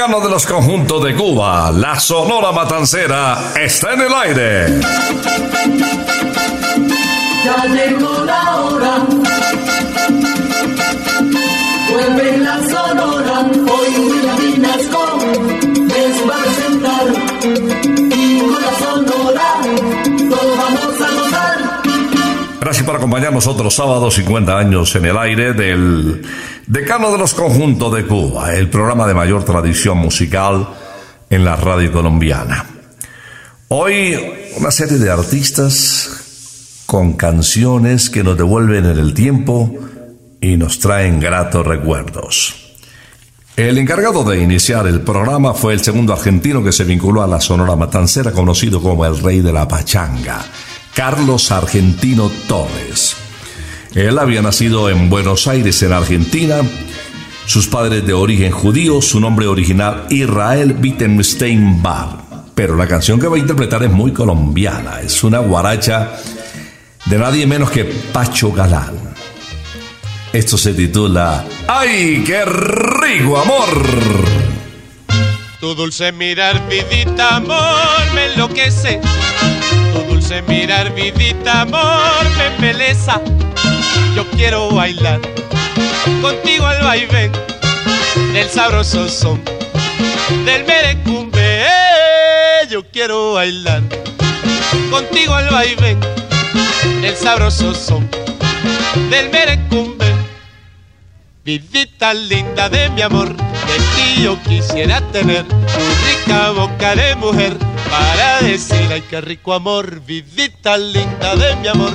decano de los conjuntos de Cuba, la Sonora Matancera, está en el aire. Ya llegó la hora. Vuelve la sonora. Hoy William Vinasco les va a presentar. Y con la sonora todos vamos a gozar. Gracias por acompañarnos otro sábado, 50 años en el aire del Decano de los Conjuntos de Cuba, el programa de mayor tradición musical en la radio colombiana. Hoy una serie de artistas con canciones que nos devuelven en el tiempo y nos traen gratos recuerdos. El encargado de iniciar el programa fue el segundo argentino que se vinculó a la Sonora Matancera, conocido como el Rey de la Pachanga, Carlos Argentino Torres. Él había nacido en Buenos Aires, en Argentina. Sus padres de origen judío, su nombre original Israel Wittgenstein Bar. Pero la canción que va a interpretar es muy colombiana. Es una guaracha de nadie menos que Pacho Galán. Esto se titula ¡Ay, qué rico amor! Tu dulce mirar, vidita, amor, me enloquece. Tu dulce mirar, vidita, amor, me embeleza. Yo quiero bailar contigo al vaivén del sabroso son del merecumbe. Yo quiero bailar contigo al vaivén del sabroso son del merecumbe. Vidita linda de mi amor, de ti yo quisiera tener tu rica boca de mujer para decir ay qué rico amor, vidita linda de mi amor,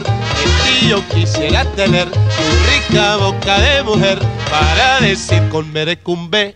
ti yo quisiera tener tu rica boca de mujer para decir con merecumbe.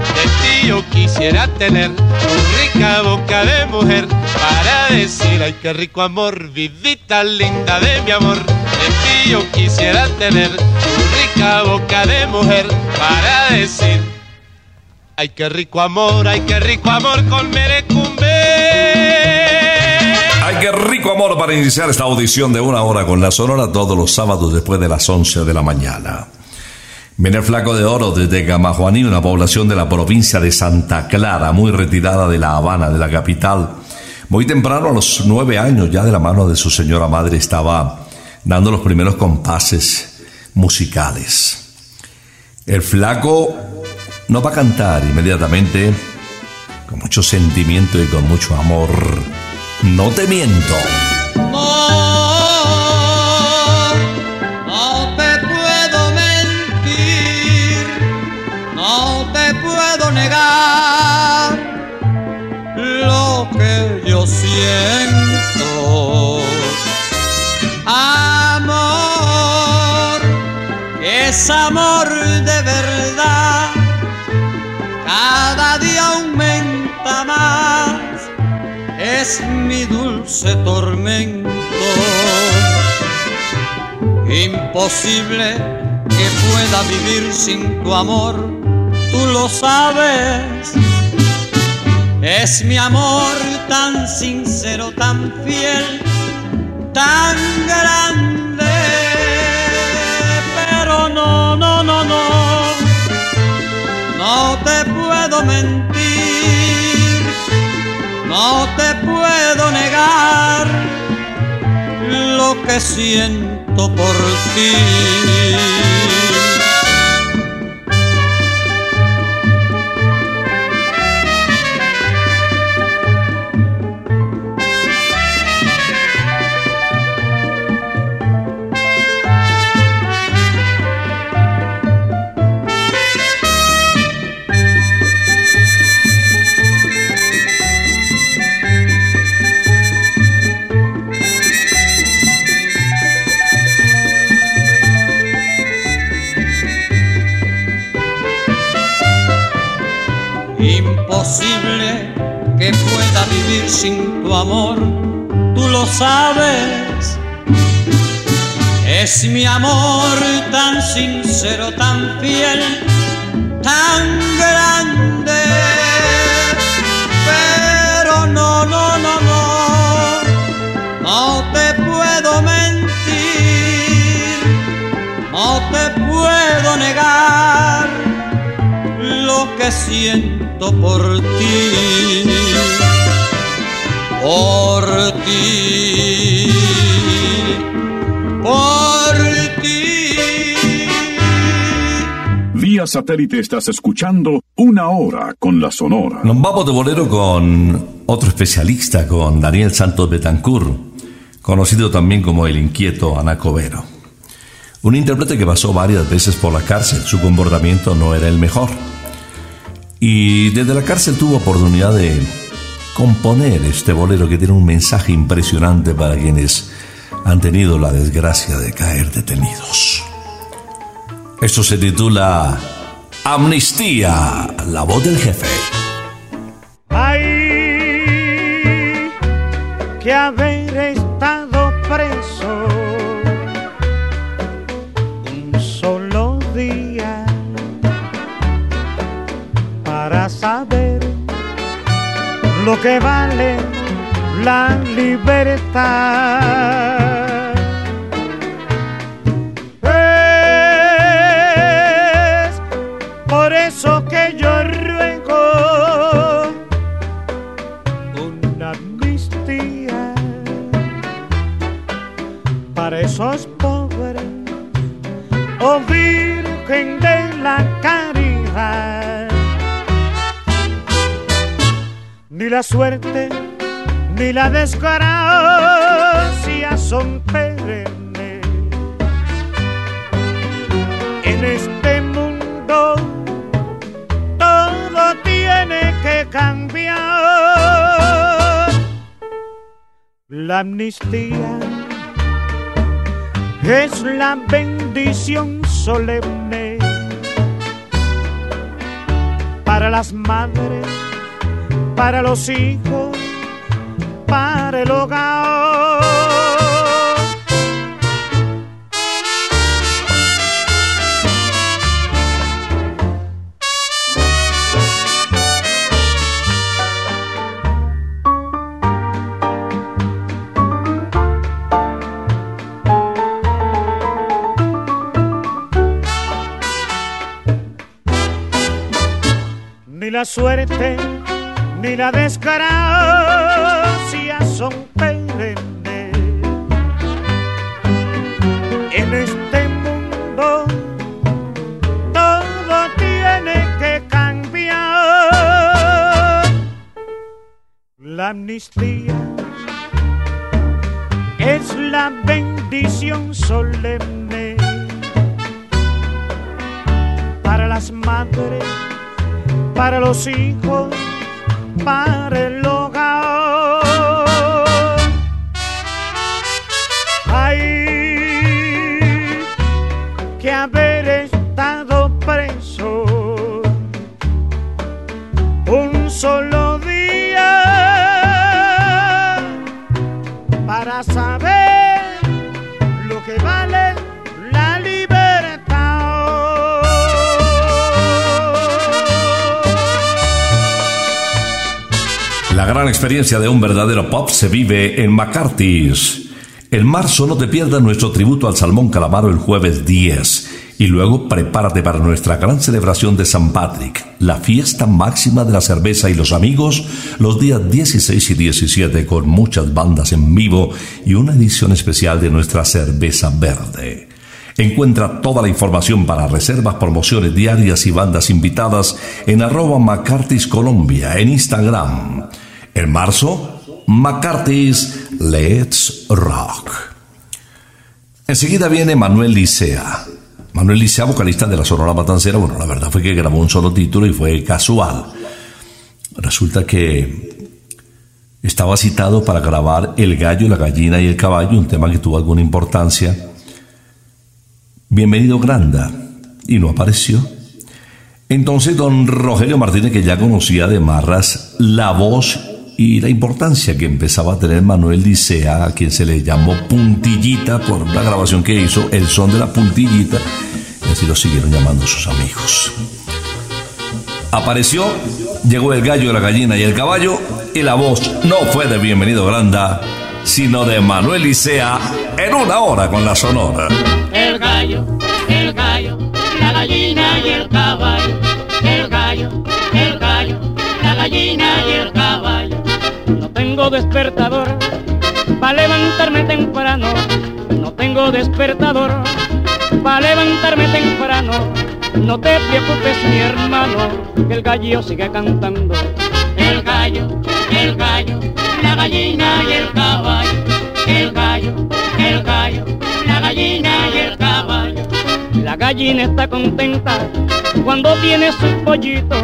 ti yo quisiera tener tu rica boca de mujer para decir ay qué rico amor. Vidita linda de mi amor, de ti yo quisiera tener tu rica boca de mujer para decir ay qué rico amor, ay qué rico amor con merecumbe. Ay, qué rico amor para iniciar esta audición de una hora con la Sonora todos los sábados después de las 11 de la mañana. Viene el flaco de oro desde Gamajuaní, una población de la provincia de Santa Clara, muy retirada de La Habana, de la capital. Muy temprano, a los nueve años, ya de la mano de su señora madre, estaba dando los primeros compases musicales. El flaco nos va a cantar inmediatamente, con mucho sentimiento y con mucho amor. No te miento. Amor, es amor de verdad, cada día aumenta más es mi dulce tormento. Imposible que pueda vivir sin tu amor, tú lo sabes. Es mi amor tan sincero, tan fiel, tan grande. Pero no, no, no, no, no te puedo mentir no te puedo negar lo que siento por ti. Mi amor tan sincero, tan fiel, tan grande. Pero no, no, no, no, no te puedo mentir, no te puedo negar lo que siento por ti, por ti, Vía satélite estás escuchando una hora con la Sonora. Nos vamos de bolero con otro especialista, con Daniel Santos Betancourt, conocido también como el inquieto Anacobero. Un intérprete que pasó varias veces por la cárcel, su comportamiento no era el mejor. Y desde la cárcel tuvo oportunidad de componer este bolero que tiene un mensaje impresionante para quienes han tenido la desgracia de caer detenidos. Esto se titula Amnistía, la voz del jefe. Hay que haber estado preso un solo día para saber lo que vale la libertad. Virgen de la Caridad. Ni la suerte ni la desgracia son perennes. En este mundo todo tiene que cambiar. La amnistía es la bendición solemne para las madres, para los hijos, para el hogar. La suerte ni la desgracia son perennes. En este mundo todo tiene que cambiar. La amnistía es la bendición solemne para las madres, para los hijos para el experiencia de un verdadero pop se vive en McCarthy's. En marzo no te pierdas nuestro tributo al Salmón Calamaro el jueves 10. Y luego prepárate para nuestra gran celebración de San Patrick, la fiesta máxima de la cerveza y los amigos, los días 16 y 17 con muchas bandas en vivo y una edición especial de nuestra cerveza verde. Encuentra toda la información para reservas, promociones diarias y bandas invitadas en arroba McCarthy's Colombia en Instagram. En marzo, McCarthy's Let's Rock. Enseguida viene Manuel Licea. Manuel Licea, vocalista de la Sonora Matancera, bueno, la verdad fue que grabó un solo título y fue casual. Resulta que estaba citado para grabar El gallo, la gallina y el caballo, un tema que tuvo alguna importancia. Bienvenido Granda, y no apareció. Entonces don Rogelio Martínez, que ya conocía de Marras la voz y la importancia que empezaba a tener Manuel Licea, a quien se le llamó Puntillita por una grabación que hizo, El son de la puntillita, y así lo siguieron llamando sus amigos. Apareció, llegó el gallo, la gallina y el caballo, y la voz no fue de Bienvenido Granda, sino de Manuel Licea en una hora con la sonora. El gallo, el gallo, la gallina y el caballo. El gallo, tengo despertador para levantarme temprano. No tengo despertador para levantarme temprano. No te preocupes, mi hermano, que el gallo sigue cantando. El gallo, el gallo, la gallina y el caballo. El gallo, el gallo, la gallina y el caballo. La gallina está contenta cuando tiene sus pollitos.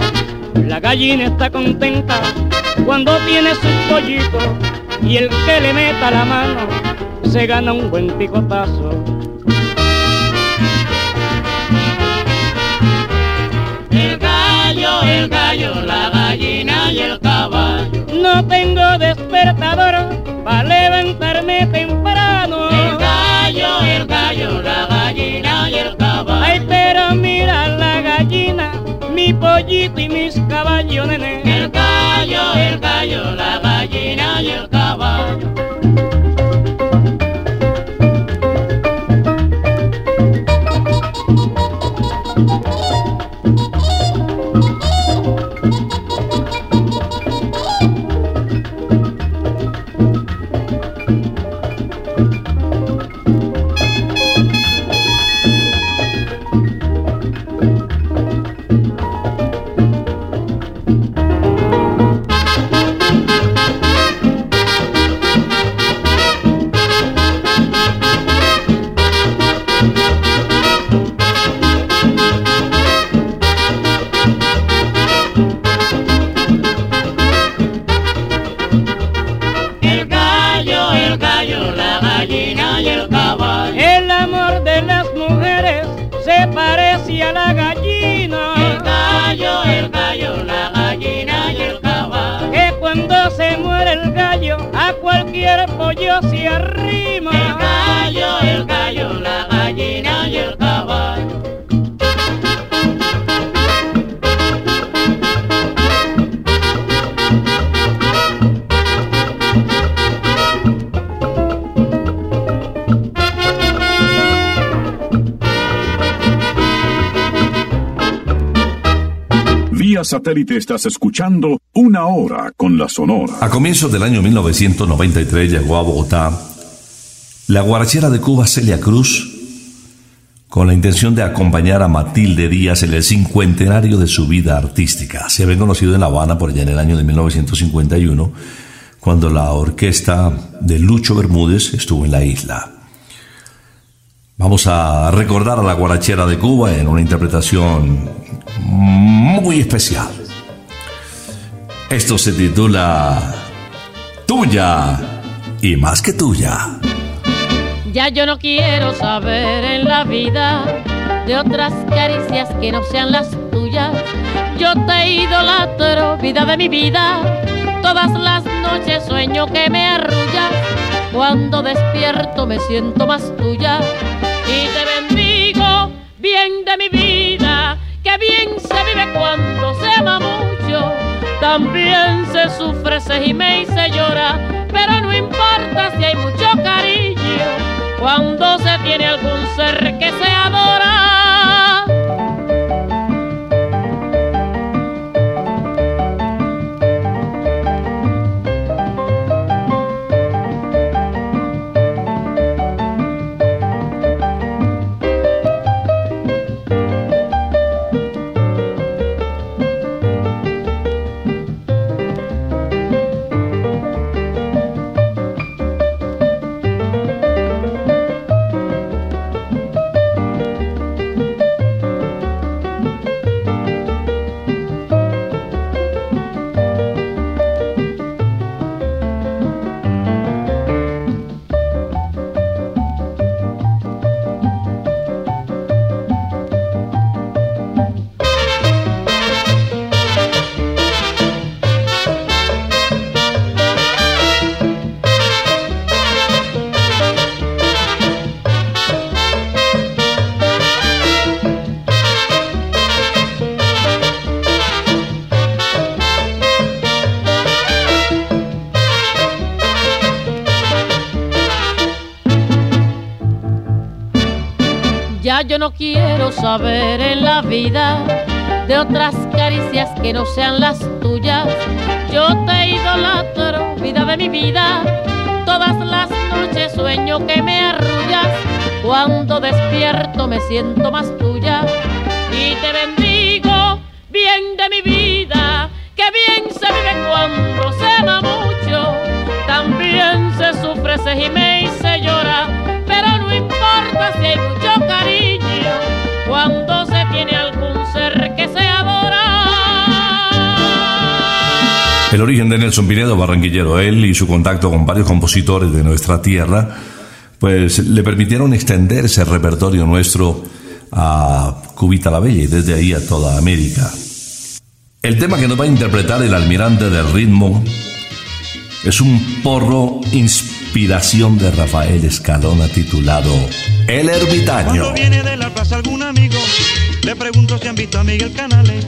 La gallina está contenta cuando tiene su pollito y el que le meta la mano se gana un buen picotazo. El gallo, el gallo, la gallina y el caballo. No tengo despertador para levantarme temprano. Pollito y mis caballos, nene. El gallo, el gallo, la gallina y el caballo. Se arrima. Satélite estás escuchando Una Hora con la Sonora. A comienzos del año 1993 llegó a Bogotá la guarachera de Cuba Celia Cruz con la intención de acompañar a Matilde Díaz en el cincuentenario de su vida artística. Se habían conocido en La Habana por allá en el año de 1951, cuando la orquesta de Lucho Bermúdez estuvo en la isla. Vamos a recordar a la guarachera de Cuba en una interpretación muy especial. Esto se titula Tuya y más que tuya. Ya yo no quiero saber en la vida de otras caricias que no sean las tuyas. Yo te idolatro, vida de mi vida. Todas las noches sueño que me arrullas. Cuando despierto me siento más tuya. Y te bendigo, bien de mi vida. Que bien se vive cuando se ama mucho. También se sufre, se gime y se llora. Pero no importa si hay mucho cariño. Cuando se tiene algún ser que se adora. Yo no quiero saber en la vida de otras caricias que no sean las tuyas. Yo te idolatro, vida de mi vida. Todas las noches sueño que me arrullas. Cuando despierto me siento más tuya. Y te bendigo, bien de mi vida. Que bien se vive cuando se ama mucho. También se sufre, se gime El origen de Nelson Pinedo, barranquillero, él y su contacto con varios compositores de nuestra tierra, pues le permitieron extender ese repertorio nuestro a Cubita la Bella y desde ahí a toda América. El tema que nos va a interpretar el almirante del ritmo es un porro inspiración de Rafael Escalona titulado El Ermitaño. Cuando viene de la plaza algún amigo, le pregunto si han visto a Miguel Canales.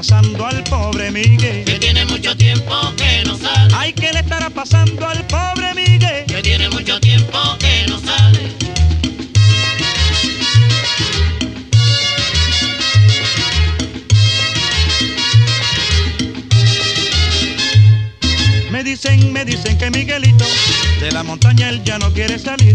Pasando al pobre Miguel? Que tiene mucho tiempo que no sale. Ay, ¿qué le estará pasando al pobre Miguel? Que tiene mucho tiempo que no sale. Me dicen, me dicen que Miguelito de la montaña él ya no quiere salir.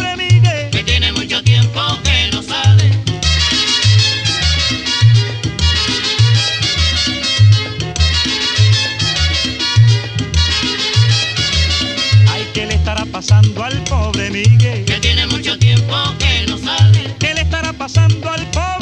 pasando al pobre Miguel? Que tiene mucho tiempo que no sale. ¿Qué le estará pasando al pobre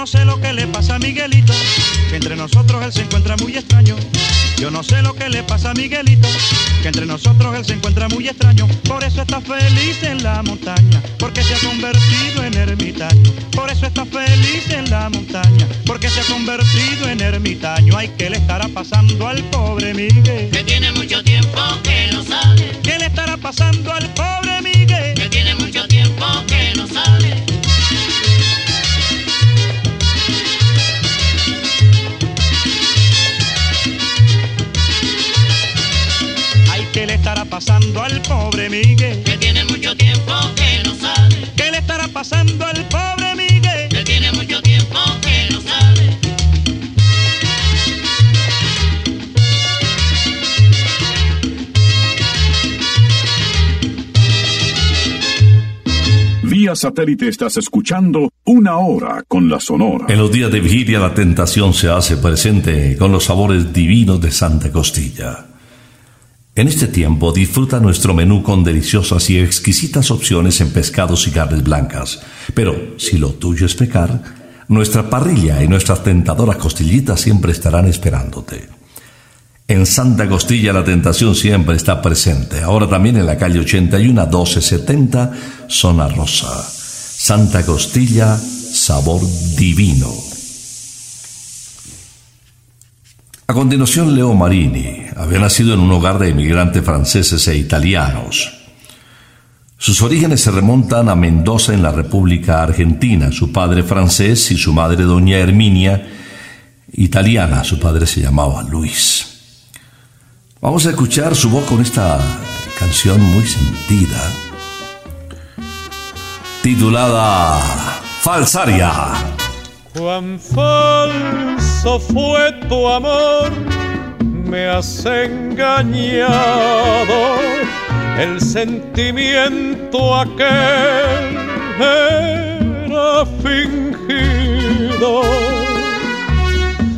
no sé lo que le pasa a Miguelito, que entre nosotros él se encuentra muy extraño. Yo no sé lo que le pasa a Miguelito, que entre nosotros él se encuentra muy extraño. Por eso está feliz en la montaña, porque se ha convertido en ermitaño. Por eso está feliz en la montaña, porque se ha convertido en ermitaño. Ay, ¿qué le estará pasando al pobre Miguel? Que tiene mucho tiempo que no sale. ¿Qué le estará pasando al pobre Miguel? Que tiene mucho tiempo que no sale. Pasando al pobre Miguel? Que tiene mucho tiempo que no sale. ¿Qué le estará pasando al pobre Miguel? Que tiene mucho tiempo que no sale. Vía satélite estás escuchando Una Hora con la Sonora. En los días de vigilia la tentación se hace presente con los sabores divinos de Santa Costilla. En este tiempo disfruta nuestro menú con deliciosas y exquisitas opciones en pescados y carnes blancas. Pero si lo tuyo es pecar, nuestra parrilla y nuestras tentadoras costillitas siempre estarán esperándote. En Santa Costilla la tentación siempre está presente. Ahora también en la calle 81 1270, zona rosa. Santa Costilla, sabor divino. A continuación, Leo Marini había nacido en un hogar de inmigrantes franceses e italianos. Sus orígenes se remontan a Mendoza en la República Argentina. Su padre francés y su madre doña Herminia, italiana. Su padre se llamaba Luis. Vamos a escuchar su voz con esta canción muy sentida, titulada Falsaria. Cuán falso fue tu amor, me has engañado. El sentimiento aquel era fingido.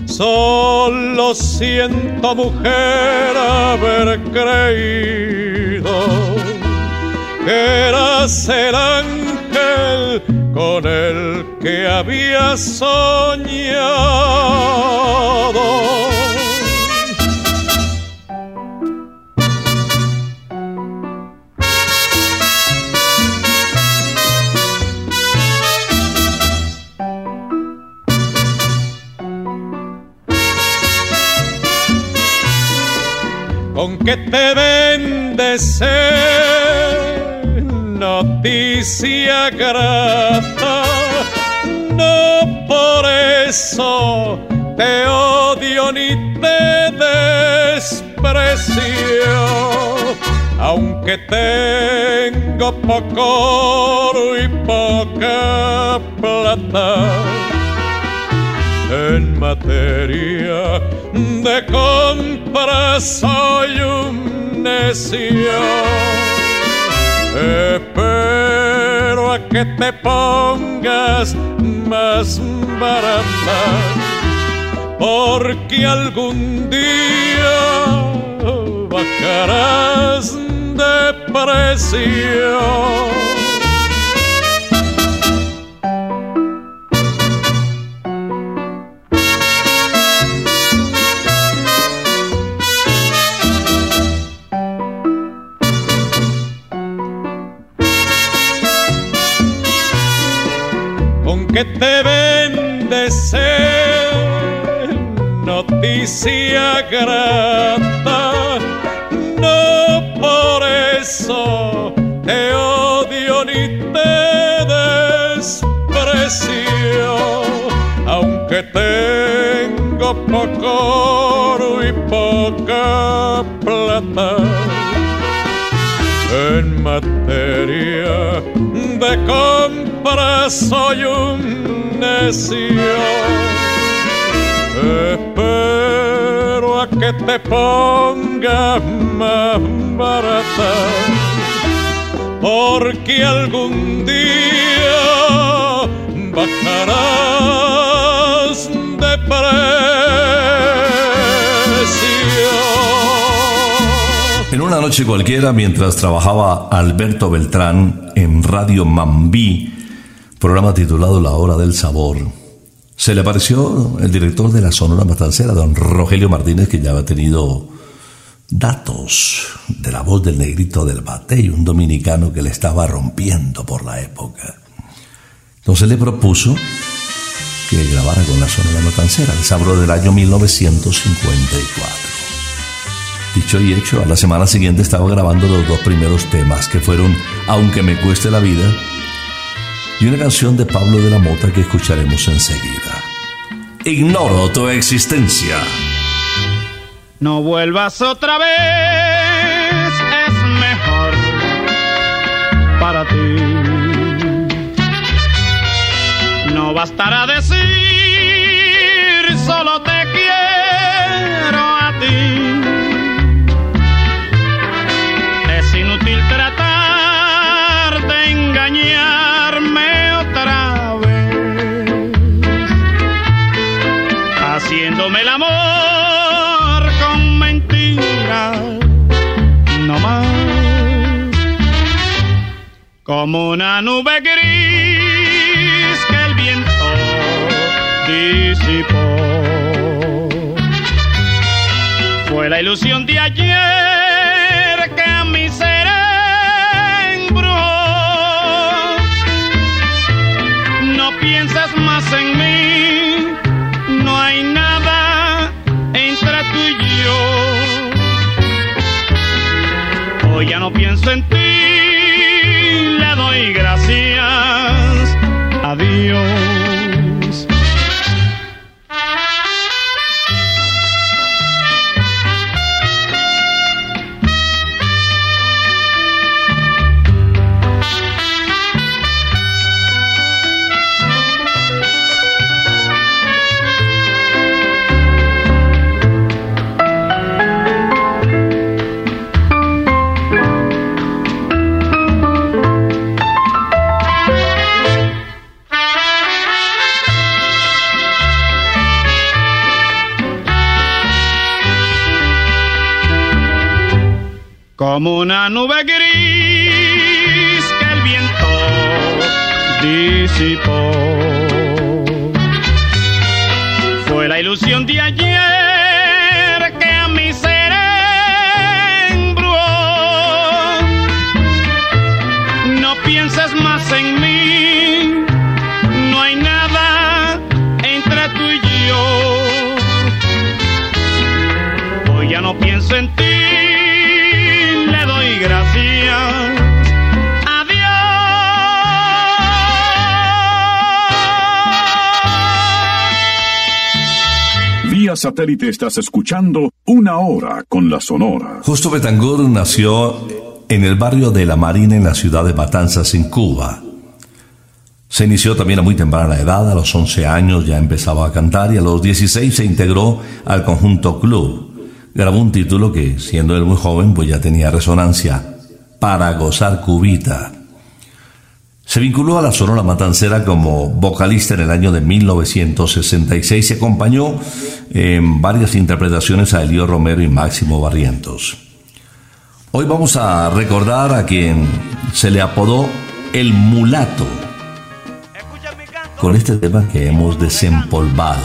Solo siento mujer haber creído que eras el ángel con el que había soñado. con que te vende noticia grave. Te odio ni te desprecio, aunque tengo poco oro y poca plata en materia de compra soy un necio. Espero a que te pongas más barata, porque algún día bajarás de precio. que te noticia grata, no por eso te odio ni te desprecio, aunque tengo poco oro y poca plata en materia de compra soy un necio. Espero que te pongas más barata, porque algún día bajarás de precio. En una noche cualquiera, mientras trabajaba Alberto Beltrán en Radio Mambí, programa titulado La Hora del Sabor, se le apareció el director de la Sonora Matancera, don Rogelio Martínez, que ya había tenido datos de la voz del negrito del Batey, un dominicano que le estaba rompiendo por la época. Entonces le propuso que grabara con la Sonora Matancera, el sabor del año 1954. Dicho y hecho, a la semana siguiente estaba grabando los dos primeros temas, que fueron Aunque me cueste la vida y una canción de Pablo de la Mota que escucharemos enseguida. Ignoro tu existencia. No vuelvas otra vez, es mejor para ti. No bastará decir Como una nube gris que el viento disipó. Fue la ilusión de ayer que a mi ser embrujó. No piensas más en mí, no hay nada ya no pienso en ti, como una nube gris que el viento disipó. Satélite estás escuchando una hora con la Sonora. Justo Betancourt nació en el barrio de La Marina en la ciudad de Matanzas, en Cuba. Se inició también a muy temprana edad, a los 11 años ya empezaba a cantar y a los 16 se integró al conjunto Club. Grabó un título que, siendo él muy joven, pues ya tenía resonancia, Para gozar cubita. Se vinculó a la Sonora Matancera como vocalista en el año de 1966 y acompañó en varias interpretaciones a Elío Romero y Máximo Barrientos. Hoy vamos a recordar a quien se le apodó el mulato con este tema que hemos desempolvado.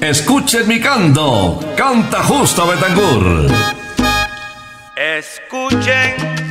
Escuchen mi canto, canta justo Betangur. Escuchen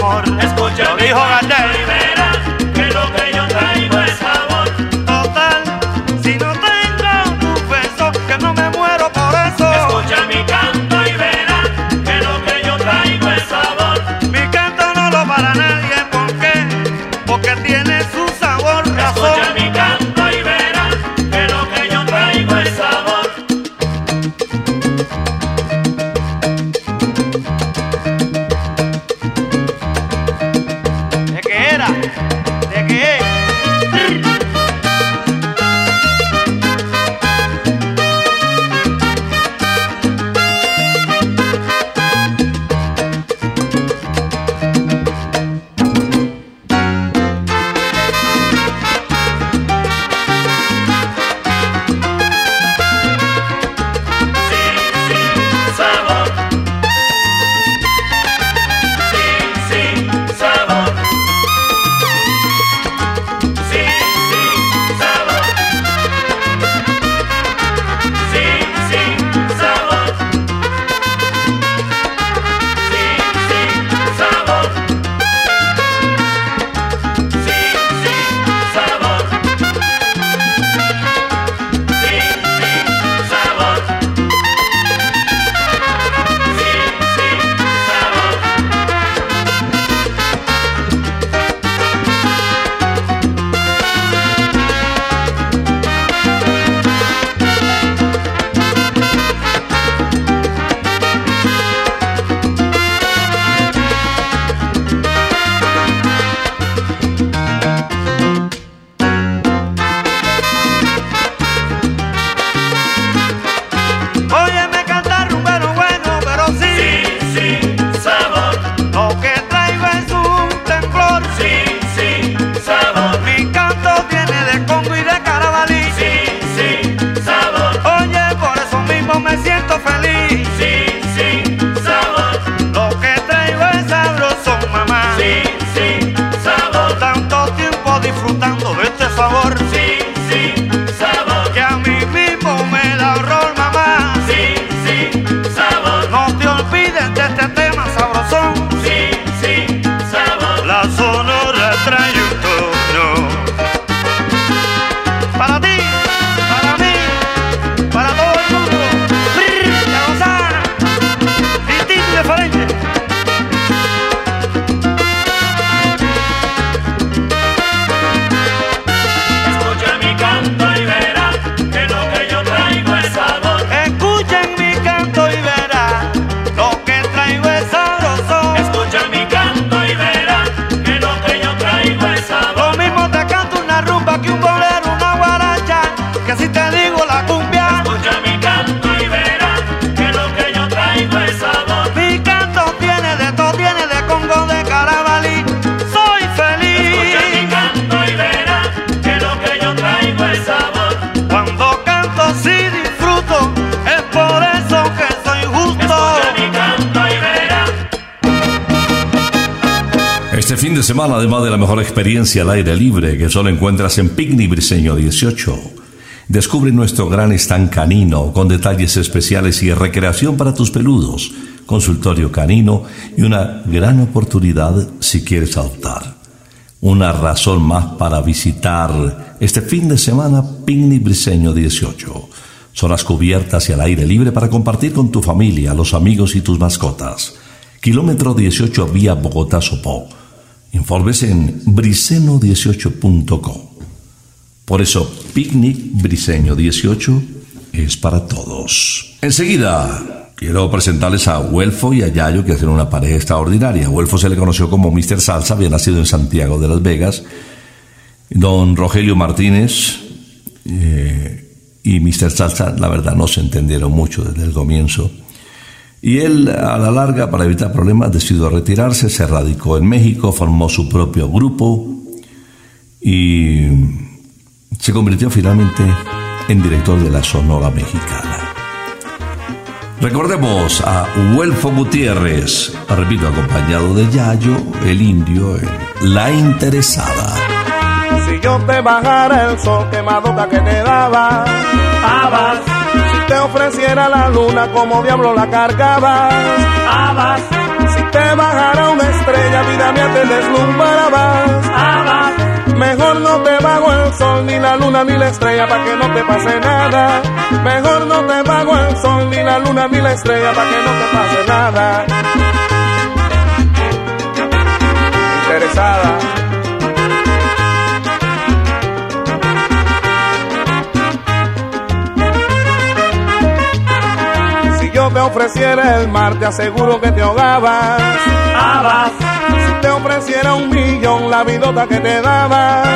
amor. Escucha mi canto semana, además de la mejor experiencia al aire libre que solo encuentras en Picnic Briseño 18, descubre nuestro gran stand canino con detalles especiales y recreación para tus peludos, consultorio canino y una gran oportunidad si quieres adoptar. Una razón más para visitar este fin de semana Picnic Briseño 18. Zonas cubiertas y al aire libre para compartir con tu familia, los amigos y tus mascotas. Kilómetro 18 vía Bogotá-Sopó Informes en briseno18.com. Por eso, Picnic Briseño 18 es para todos. Enseguida, quiero presentarles a Huelfo y a Yayo, que hacen una pareja extraordinaria. Huelfo se le conoció como Mr. Salsa, había nacido en Santiago de Las Vegas. Don Rogelio Martínez eh, y Mr. Salsa, la verdad, no se entendieron mucho desde el comienzo. Y él, a la larga, para evitar problemas, decidió retirarse, se radicó en México, formó su propio grupo y se convirtió finalmente en director de la Sonora Mexicana. Recordemos a Huelfo Gutiérrez, repito, acompañado de Yayo, el indio, la interesada. Si yo te bajara el sol quemadota que te daba, ofreciera la luna como diablo la cargabas, Abas, si te bajara una estrella, vida mía te deslumbrabas, abas, Mejor no te bajo el sol, ni la luna, ni la estrella, para que no te pase nada. Mejor no te bajo el sol, ni la luna, ni la estrella, para que no te pase nada. Interesada. Te ofreciera el mar, te aseguro que te ahogabas. abas, Si te ofreciera un millón, la vidota que te dabas.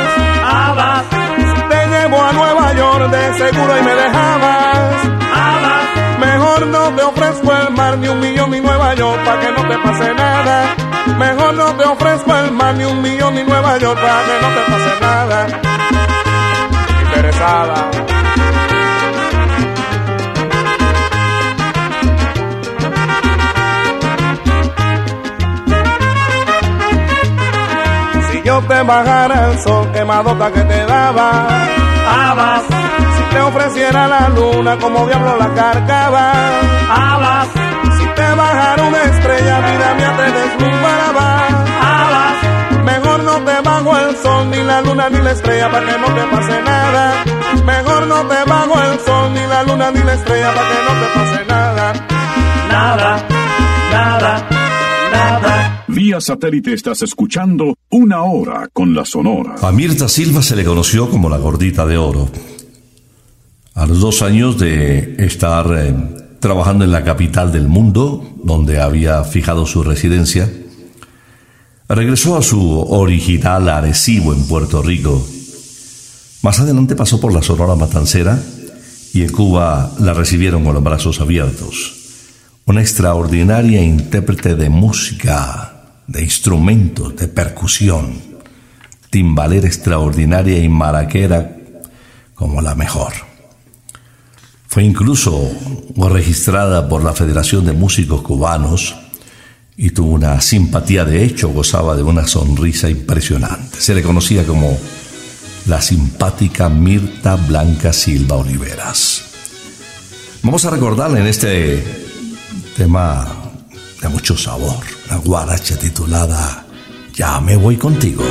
abas, Si te llevo a Nueva York, de seguro y me dejabas. abas, Mejor no te ofrezco el mar, ni un millón ni Nueva York, para que no te pase nada. Mejor no te ofrezco el mar, ni un millón ni Nueva York, para que no te pase nada. Interesada. Yo te bajara el sol quemadota que te daba, abas, si te ofreciera la luna como diablo la cargaba, abas, si te bajara una estrella, vida mía te deslumbraba. abas, Mejor no te bajo el sol, ni la luna, ni la estrella, para que no te pase nada. Mejor no te bajo el sol, ni la luna, ni la estrella, para que no te pase nada. nada, nada, nada. Vía satélite estás escuchando Una Hora con la Sonora. A Mirta Silva se le conoció como la gordita de oro. A los dos años de estar eh, trabajando en la capital del mundo, donde había fijado su residencia, regresó a su original Arecibo en Puerto Rico. Más adelante pasó por la Sonora Matancera y en Cuba la recibieron con los brazos abiertos. Una extraordinaria intérprete de música, de instrumentos, de percusión, timbalera extraordinaria y maraquera como la mejor. Fue incluso registrada por la Federación de Músicos Cubanos y tuvo una simpatía de hecho, gozaba de una sonrisa impresionante. Se le conocía como la simpática Mirta Blanca Silva Oliveras. Vamos a recordarle en este tema de mucho sabor, la guaracha titulada Ya me voy contigo.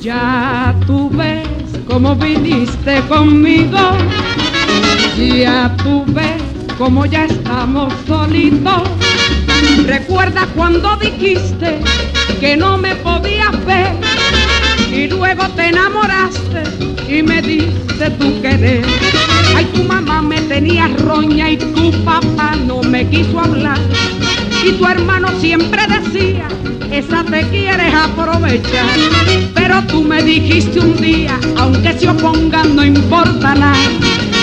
Ya tú ves cómo viniste conmigo. Ya tú ves cómo ya estamos solitos. Recuerda cuando dijiste que no me podías ver y luego te enamoraste y me diste tu querer. Ay, tu mamá me tenía roña y tu papá no me quiso hablar. Y tu hermano siempre decía, esa te quieres aprovechar. Pero tú me dijiste un día, aunque se opongan no importa nada.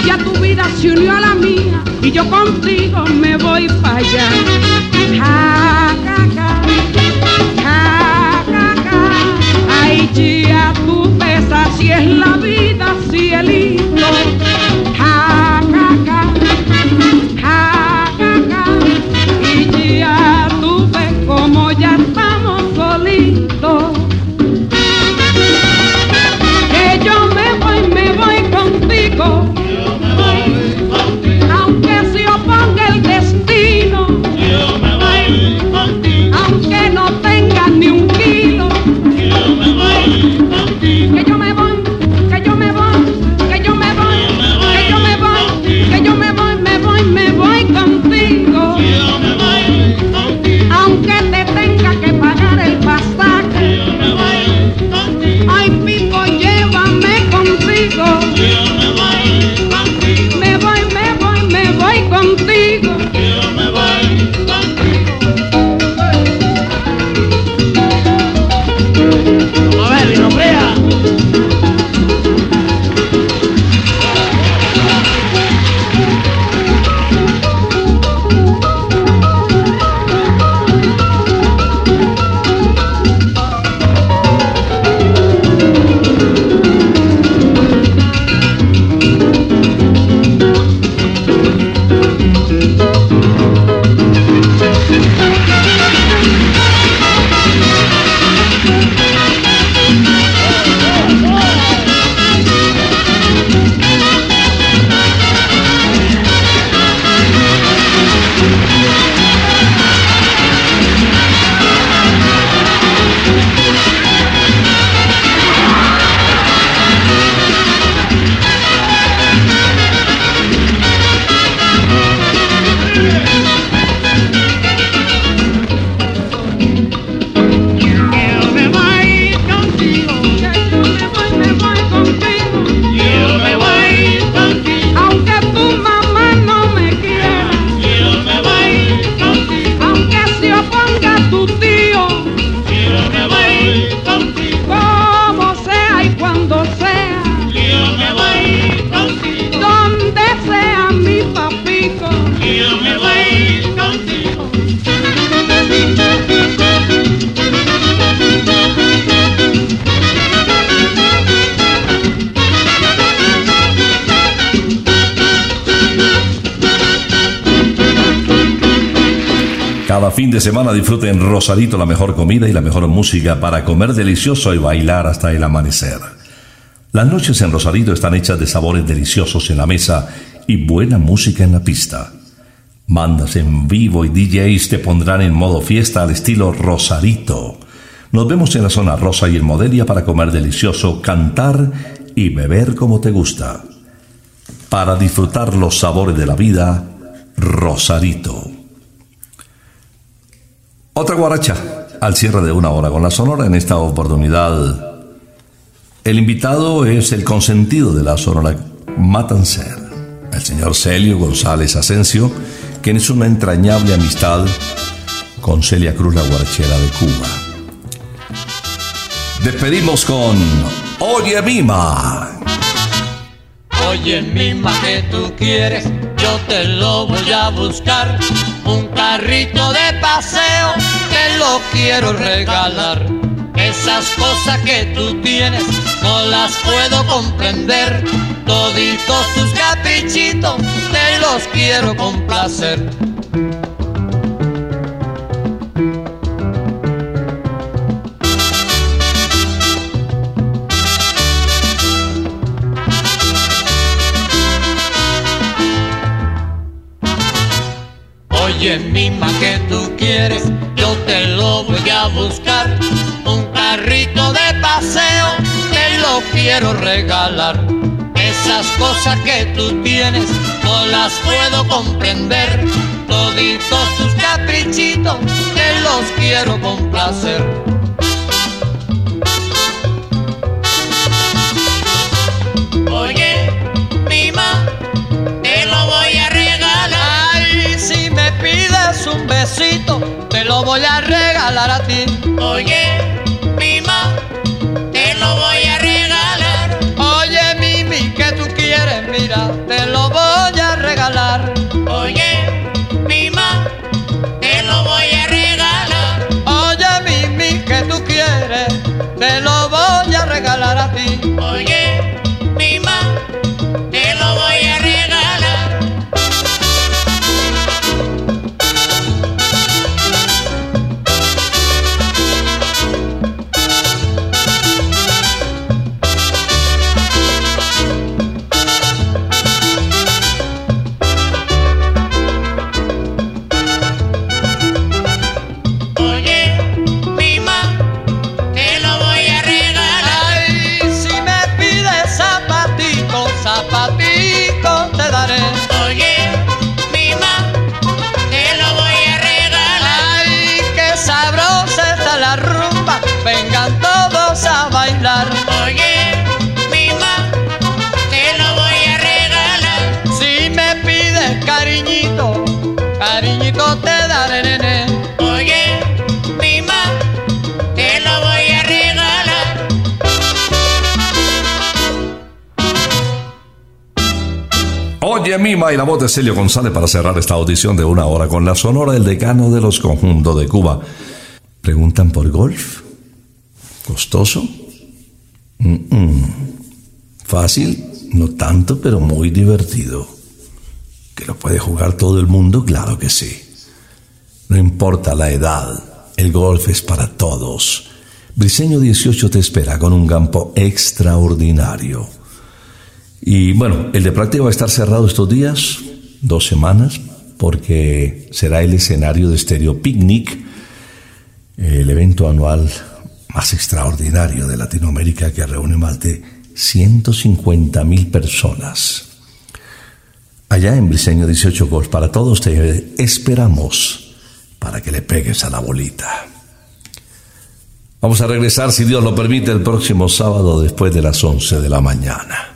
Ya tu vida se unió a la mía y yo contigo me voy para allá. Ja, ja, ja, de semana disfruten en Rosarito la mejor comida y la mejor música para comer delicioso y bailar hasta el amanecer. Las noches en Rosarito están hechas de sabores deliciosos en la mesa y buena música en la pista. Bandas en vivo y DJs te pondrán en modo fiesta al estilo Rosarito. Nos vemos en la zona rosa y el Modelia para comer delicioso, cantar y beber como te gusta. Para disfrutar los sabores de la vida, Rosarito. Otra guaracha al cierre de una hora con la Sonora en esta oportunidad. El invitado es el consentido de la Sonora Matancer, el señor Celio González Asensio, quien es una entrañable amistad con Celia Cruz, la guarachera de Cuba. Despedimos con Oye Mima. Oye Mima que tú quieres, te lo voy a buscar. Un carrito de paseo, te lo quiero regalar. Esas cosas que tú tienes, no las puedo comprender. Toditos tus caprichitos, te los quiero complacer. Quiero regalar. Esas cosas que tú tienes, no las puedo comprender. Toditos tus caprichitos, te los quiero complacer. Oye, mima, te lo voy a regalar. Ay, si me pides un besito, te lo voy a regalar a ti. Oye, te lo voy a regalar a ti. Y la voz de Celio González para cerrar esta audición de una hora con la sonora del decano de los conjuntos de Cuba. Preguntan por golf. ¿Costoso? Fácil, no tanto, pero muy divertido. ¿Que lo puede jugar todo el mundo? Claro que sí. No importa la edad, el golf es para todos. Briseño 18 te espera con un campo extraordinario. Y bueno, el de práctica va a estar cerrado estos días, dos semanas, porque será el escenario de Stereo Picnic, el evento anual más extraordinario de Latinoamérica que reúne más de 150 mil personas. Allá en Briseño 18 Golf, para todos te esperamos para que le pegues a la bolita. Vamos a regresar, si Dios lo permite, el próximo sábado después de las 11 de la mañana.